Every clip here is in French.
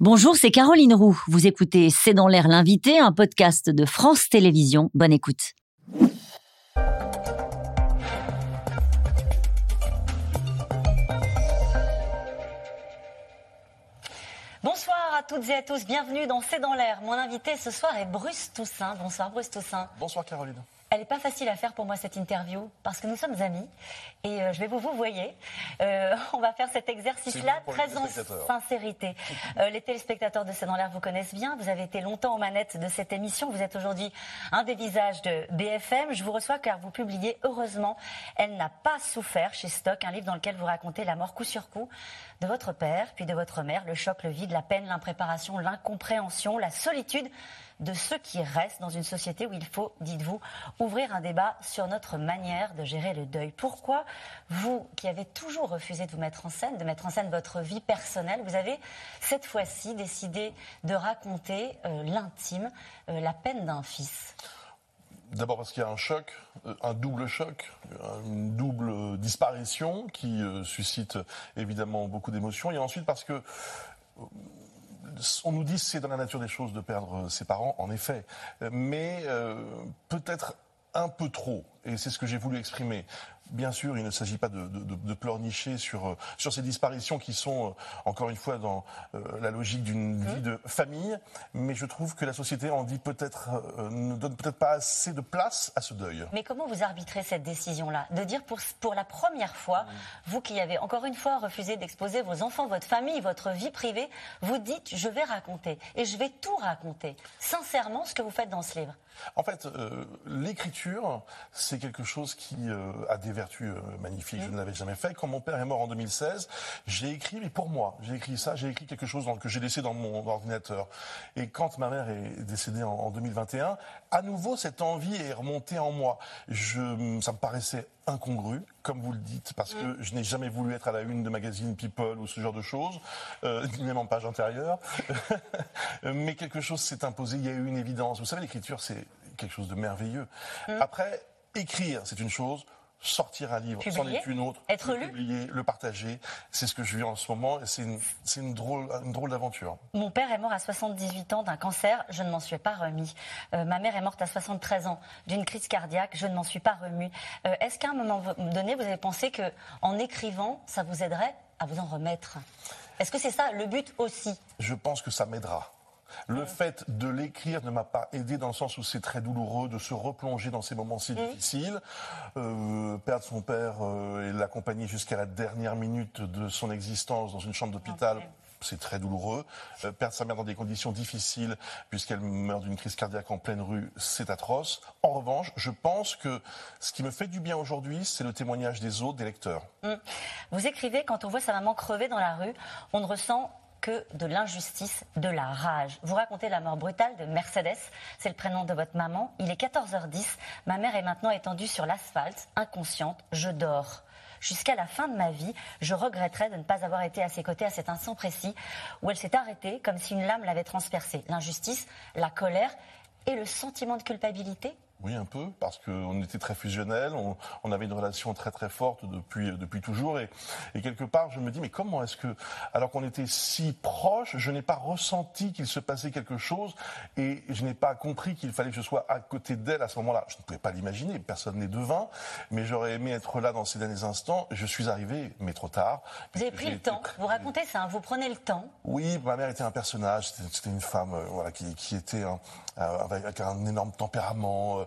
Bonjour, c'est Caroline Roux. Vous écoutez C'est dans l'air l'invité, un podcast de France Télévisions. Bonne écoute. Bonsoir à toutes et à tous, bienvenue dans C'est dans l'air. Mon invité ce soir est Bruce Toussaint. Bonsoir Bruce Toussaint. Bonsoir Caroline. Elle n'est pas facile à faire pour moi cette interview parce que nous sommes amis et euh, je vais vous vous voyez. Euh, on va faire cet exercice-là très en sincérité. Euh, les téléspectateurs de C'est dans l'air vous connaissent bien. Vous avez été longtemps aux manettes de cette émission. Vous êtes aujourd'hui un des visages de BFM. Je vous reçois car vous publiez heureusement Elle n'a pas souffert chez Stock, un livre dans lequel vous racontez la mort coup sur coup de votre père, puis de votre mère, le choc, le vide, la peine, l'impréparation, l'incompréhension, la solitude de ceux qui restent dans une société où il faut, dites-vous, ouvrir un débat sur notre manière de gérer le deuil. Pourquoi vous, qui avez toujours refusé de vous mettre en scène, de mettre en scène votre vie personnelle, vous avez cette fois-ci décidé de raconter euh, l'intime, euh, la peine d'un fils? D'abord parce qu'il y a un choc, euh, un double choc, une double disparition qui suscite évidemment beaucoup d'émotions. Et ensuite parce que on nous dit c'est dans la nature des choses de perdre ses parents, en effet, mais euh, peut-être un peu trop, et c'est ce que j'ai voulu exprimer. Bien sûr, il ne s'agit pas de, de, de, pleurnicher sur, euh, sur ces disparitions qui sont, euh, encore une fois, dans euh, la logique d'une vie de famille, mais je trouve que la société en dit peut-être, ne donne peut-être pas assez de place à ce deuil. Mais comment vous arbitrez cette décision-là? De dire pour, pour la première fois, vous qui avez encore une fois refusé d'exposer vos enfants, votre famille, votre vie privée, vous dites je vais raconter et je vais tout raconter. Sincèrement, ce que vous faites dans ce livre? En fait, l'écriture, c'est quelque chose qui a des vertu euh, magnifique, je ne l'avais jamais fait. Quand mon père est mort en 2016, j'ai écrit, mais pour moi, j'ai écrit ça, j'ai écrit quelque chose que j'ai laissé dans mon ordinateur. Et quand ma mère est décédée en, 2021, à nouveau, cette envie est remontée en moi. Je, ça me paraissait incongru, comme vous le dites, parce que je n'ai jamais voulu être à la une de magazine People ou ce genre de choses, euh, même en page intérieure. Mais quelque chose s'est imposé, il y a eu une évidence. Vous savez, l'écriture, c'est quelque chose de merveilleux. Mm. Après, écrire, c'est une chose sortir un livre, c'en est une autre, être le publier, le partager. C'est ce que je vis en ce moment et c'est une, une, drôle, une drôle d'aventure. Mon père est mort à 78 ans d'un cancer, je ne m'en suis pas remis. Euh, ma mère est morte à 73 ans d'une crise cardiaque, je ne m'en suis pas remis. Euh, est-ce qu'à un moment donné, vous avez pensé que en écrivant, ça vous aiderait à vous en remettre? Est-ce que c'est ça le but aussi? Je pense que ça m'aidera. Le fait de l'écrire ne m'a pas aidé dans le sens où c'est très douloureux de se replonger dans ces moments si difficiles. Euh, perdre son père euh, et l'accompagner jusqu'à la dernière minute de son existence dans une chambre d'hôpital. c'est très douloureux. Euh, perdre sa mère dans des conditions difficiles, puisqu'elle meurt d'une crise cardiaque en pleine rue, c'est atroce. En revanche, je pense que ce qui me fait du bien aujourd'hui, c'est le témoignage des autres, des lecteurs. Mmh. Vous écrivez, quand on voit sa maman crever dans la rue, on ne ressent que de l'injustice, de la rage. Vous racontez la mort brutale de Mercedes, c'est le prénom de votre maman. Il est 14h10, ma mère est maintenant étendue sur l'asphalte, inconsciente, je dors. Jusqu'à la fin de ma vie, je regretterais de ne pas avoir été à ses côtés à cet instant précis où elle s'est arrêtée comme si une lame l'avait transpercée. L'injustice, la colère et le sentiment de culpabilité oui, un peu, parce qu'on était très fusionnels, on, on, avait une relation très très forte depuis, depuis toujours. Et, et quelque part, je me dis, mais comment est-ce que, alors qu'on était si proches, je n'ai pas ressenti qu'il se passait quelque chose et je n'ai pas compris qu'il fallait que je sois à côté d'elle à ce moment-là. Je ne pouvais pas l'imaginer, personne n'est devin, mais j'aurais aimé être là dans ces derniers instants. Je suis arrivé, mais trop tard. Vous avez pris le temps, vous racontez ça, vous prenez le temps. Oui, ma mère était un personnage, c'était une femme euh, voilà, qui, qui était un, euh, avec un énorme tempérament.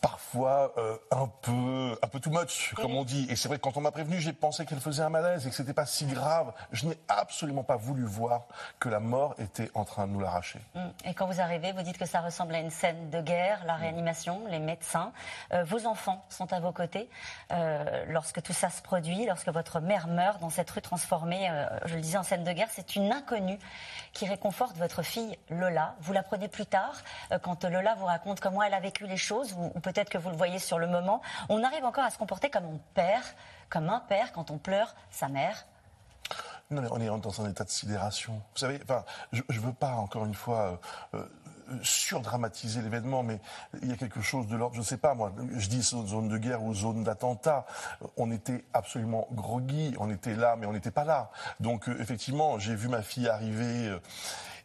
parfois euh, un peu un peu too much comme on dit. Et c'est vrai que quand on m'a prévenu j'ai pensé qu'elle faisait un malaise et que c'était pas si grave. Je n'ai absolument pas voulu voir que la mort était en train de nous l'arracher. Mm. et quand vous arrivez vous dites que ça ressemble à une scène de guerre la réanimation les médecins. Euh, vos enfants sont à vos côtés euh, lorsque tout ça se produit lorsque votre mère meurt dans cette rue transformée je le disais en scène de guerre. C'est une inconnue qui réconforte votre fille Lola. Vous la prenez plus tard quand Lola vous raconte comment elle a vécu les choses ou, ou peut-être que vous le voyez sur le moment, on arrive encore à se comporter comme un père, comme un père quand on pleure sa mère. Non, mais on est dans un état de sidération. Vous savez, enfin, je ne veux pas, encore une fois, euh, euh, surdramatiser l'événement, mais il y a quelque chose de l'ordre, je ne sais pas moi, je dis zone de guerre ou zone d'attentat, on était absolument groggy, on était là, mais on n'était pas là. Donc effectivement, j'ai vu ma fille arriver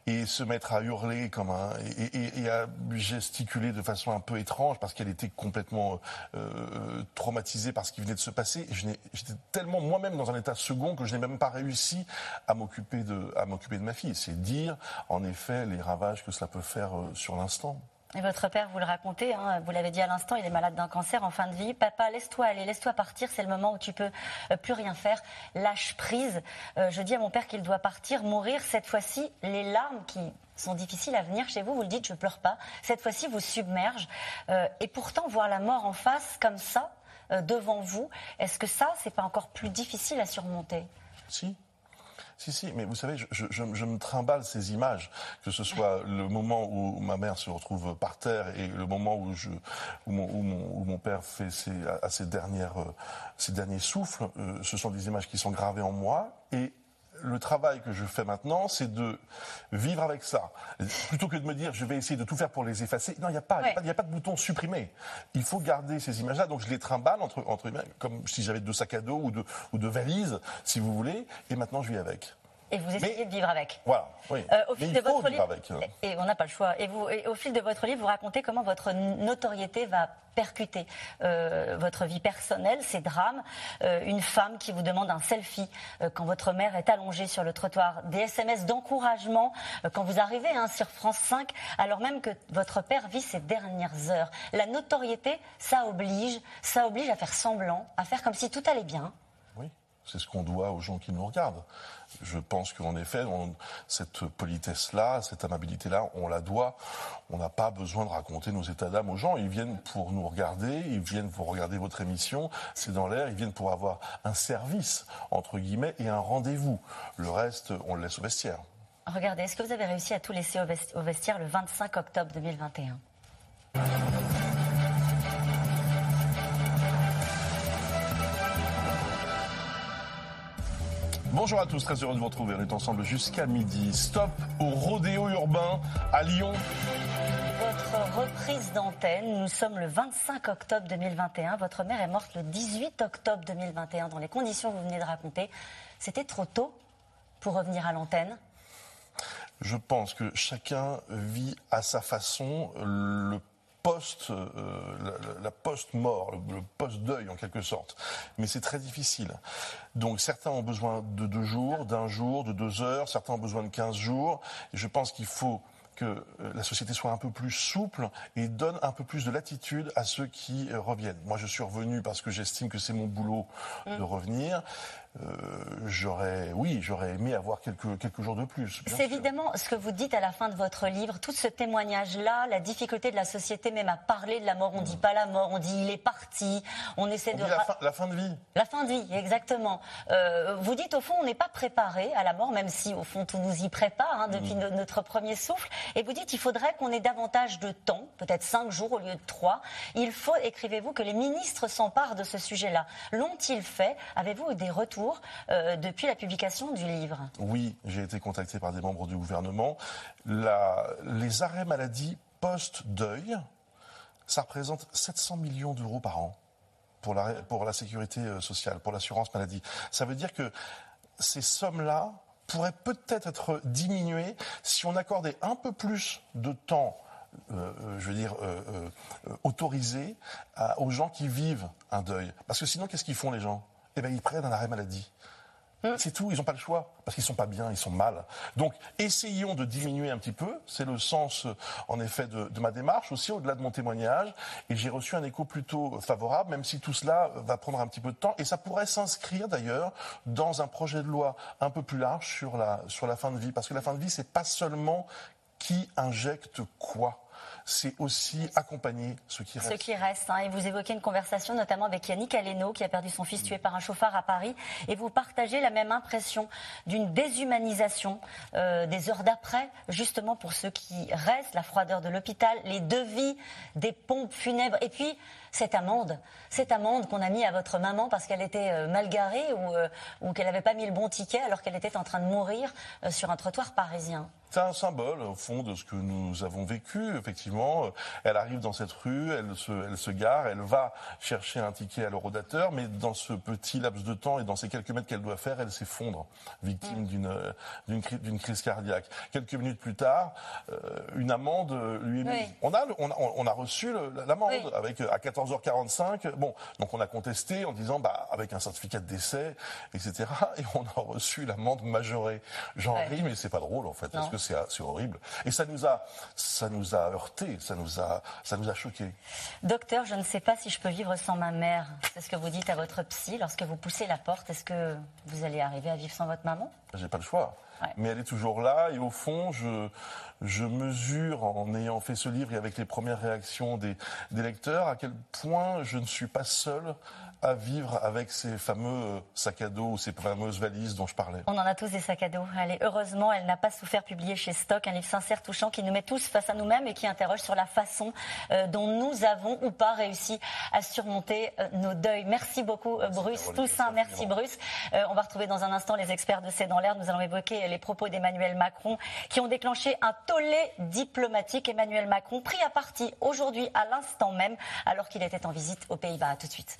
et se mettre à hurler comme un et, à gesticuler de façon un peu étrange parce qu'elle était complètement euh, traumatisée par ce qui venait de se passer. J'étais tellement moi-même dans un état second que je n'ai même pas réussi à m'occuper de à m'occuper de ma fille. C'est dire en effet les ravages que cela peut faire euh, sur l'instant. Et votre père, vous le racontez, hein, vous l'avez dit à l'instant, il est malade d'un cancer en fin de vie. Papa, laisse-toi aller, laisse-toi partir, c'est le moment où tu peux euh, plus rien faire. Lâche prise. Euh, je dis à mon père qu'il doit partir, mourir. Cette fois-ci, les larmes qui sont difficiles à venir chez vous, vous le dites, je pleure pas. Cette fois-ci, vous submerge. Euh, et pourtant, voir la mort en face, comme ça, devant vous, est-ce que ça, c'est pas encore plus difficile à surmonter? Si, si, mais vous savez, je, me trimballe ces images, que ce soit le moment où ma mère se retrouve par terre et le moment où, mon, père fait ses, euh, derniers souffles. Euh, ce sont des images qui sont gravées en moi et le travail que je fais maintenant, c'est de vivre avec ça. Plutôt que de me dire, je vais essayer de tout faire pour les effacer. Non, il n'y a, pas, a, pas de bouton supprimer. Il faut garder ces images-là. Donc je les trimballe entre, entre comme si j'avais deux sacs à dos ou deux, ou deux valises, si vous voulez. Et maintenant, je vis avec. Et vous essayez de vivre avec. Voilà, oui. Euh, au fil de votre livre, avec. Hein. Et on n'a pas le choix. Et, vous, au fil de votre livre, vous racontez comment votre notoriété va percuter euh, votre vie personnelle, ces drames. Euh, une femme qui vous demande un selfie quand votre mère est allongée sur le trottoir. Des SMS d'encouragement quand vous arrivez hein, sur France 5, alors même que votre père vit ses dernières heures. La notoriété, ça oblige, ça oblige à faire semblant, à faire comme si tout allait bien. C'est ce qu'on doit aux gens qui nous regardent je pense qu'en effet, cette politesse-là, cette amabilité-là, on la doit. On n'a pas besoin de raconter nos états d'âme aux gens. Ils viennent pour nous regarder, ils viennent pour regarder votre émission, c'est dans l'air, ils viennent pour avoir un service, entre guillemets, et un rendez-vous. Le reste, on le laisse au vestiaire. Regardez, est-ce que vous avez réussi à tout laisser au vestiaire le 25 octobre 2021 Bonjour à tous, très heureux de vous retrouver. On est ensemble jusqu'à midi. Stop au rodéo urbain à Lyon. Votre reprise d'antenne, nous sommes le 25 octobre 2021. Votre mère est morte le 18 octobre 2021 dans les conditions que vous venez de raconter. C'était trop tôt pour revenir à l'antenne Je pense que chacun vit à sa façon le post, euh, la, post-mort, le, post-deuil en quelque sorte. Mais c'est très difficile. Donc certains ont besoin de deux jours, d'un jour, de deux heures, certains ont besoin de quinze jours. Et je pense qu'il faut que euh, la société soit un peu plus souple et donne un peu plus de latitude à ceux qui euh, reviennent. Moi, je suis revenu parce que j'estime que c'est mon boulot de mm. revenir. Euh, j'aurais, oui, j'aurais aimé avoir quelques, quelques jours de plus. C'est évidemment ce que vous dites à la fin de votre livre, tout ce témoignage-là, la difficulté de la société même à parler de la mort. On ne dit pas la mort, on dit il est parti. On essaie de. la, fin, de vie. La fin de vie, exactement. Euh, vous dites au fond, on n'est pas préparé à la mort, même si au fond tout nous y prépare hein, depuis mm. notre premier souffle. Et vous dites, il faudrait qu'on ait davantage de temps, peut-être cinq jours au lieu de trois. Il faut, écrivez-vous, que les ministres s'emparent de ce sujet-là. L'ont-ils fait? Avez-vous des retours? Euh, depuis la publication du livre Oui, j'ai été contacté par des membres du gouvernement. les arrêts maladie post-deuil, ça représente 700 millions d'euros par an pour la, sécurité euh, sociale, pour l'assurance maladie. Ça veut dire que ces sommes-là pourraient peut-être être diminuées si on accordait un peu plus de temps euh, je veux dire, autorisé aux gens qui vivent un deuil. Parce que sinon, qu'est-ce qu'ils font les gens? Eh ben, ils prennent un arrêt maladie. Hum. C'est tout, ils n'ont pas le choix, parce qu'ils sont pas bien, ils sont mal. Donc, essayons de diminuer un petit peu. C'est le sens, euh, en effet, de, ma démarche, aussi au-delà de mon témoignage. Et j'ai reçu un écho plutôt favorable, même si tout cela va prendre un petit peu de temps. Et ça pourrait s'inscrire, d'ailleurs, dans un projet de loi un peu plus large sur la, sur la fin de vie. Parce que la fin de vie, c'est pas seulement qui injecte quoi c'est aussi accompagner ceux qui restent. Ceux qui restent. Hein. Et vous évoquez une conversation notamment avec Yannick Aleno, qui a perdu son fils tué par un chauffard à Paris. Et vous partagez la même impression d'une déshumanisation euh, des heures d'après, justement pour ceux qui restent, la froideur de l'hôpital, les devis des pompes funèbres. Et puis, cette amende, cette amende qu'on a mis à votre maman parce qu'elle était euh, mal garée ou, euh, ou qu'elle n'avait pas mis le bon ticket alors qu'elle était en train de mourir sur un trottoir parisien. c'est un symbole au fond de ce que nous avons vécu. Effectivement, elle arrive dans cette rue, elle se, elle se gare, elle va chercher un ticket à l'eurodateur, mais dans ce petit laps de temps et dans ces quelques mètres qu'elle doit faire, elle s'effondre, victime mm. d'une d'une crise cardiaque. Quelques minutes plus tard, euh, une amende lui est mise. On a on a, on a reçu l'amende avec à 14h45. Bon, donc on a contesté en disant bah avec un certificat de décès, etc. Et on a reçu l'amende majorée. J'en ris, mais c'est pas drôle en fait, parce que c'est horrible. Et ça nous a ça nous a heurté, ça nous a ça nous a choqué. Docteur, je ne sais pas si je peux vivre sans ma mère. C'est ce que vous dites à votre psy lorsque vous poussez la porte. Est-ce que vous allez arriver à vivre sans votre maman? J'ai pas le choix. Mais elle est toujours là et au fond, je, je mesure en ayant fait ce livre et avec les premières réactions des, des lecteurs à quel point je ne suis pas seul à vivre avec ces fameux sacs à dos ou ces fameuses valises dont je parlais. On en a tous des sacs à dos. Allez, heureusement, elle n'a pas souffert publier chez Stock un livre sincère, touchant, qui nous met tous face à nous-mêmes et qui interroge sur la façon euh, dont nous avons ou pas réussi à surmonter euh, nos deuils. Merci beaucoup, euh, Bruce. Toussaint, merci, Bruce. on va retrouver dans un instant les experts de C'est dans l'air. Nous allons évoquer les propos d'Emmanuel Macron qui ont déclenché un tollé diplomatique. Emmanuel Macron pris à partie aujourd'hui à l'instant même alors qu'il était en visite aux Pays-Bas. Tout de suite.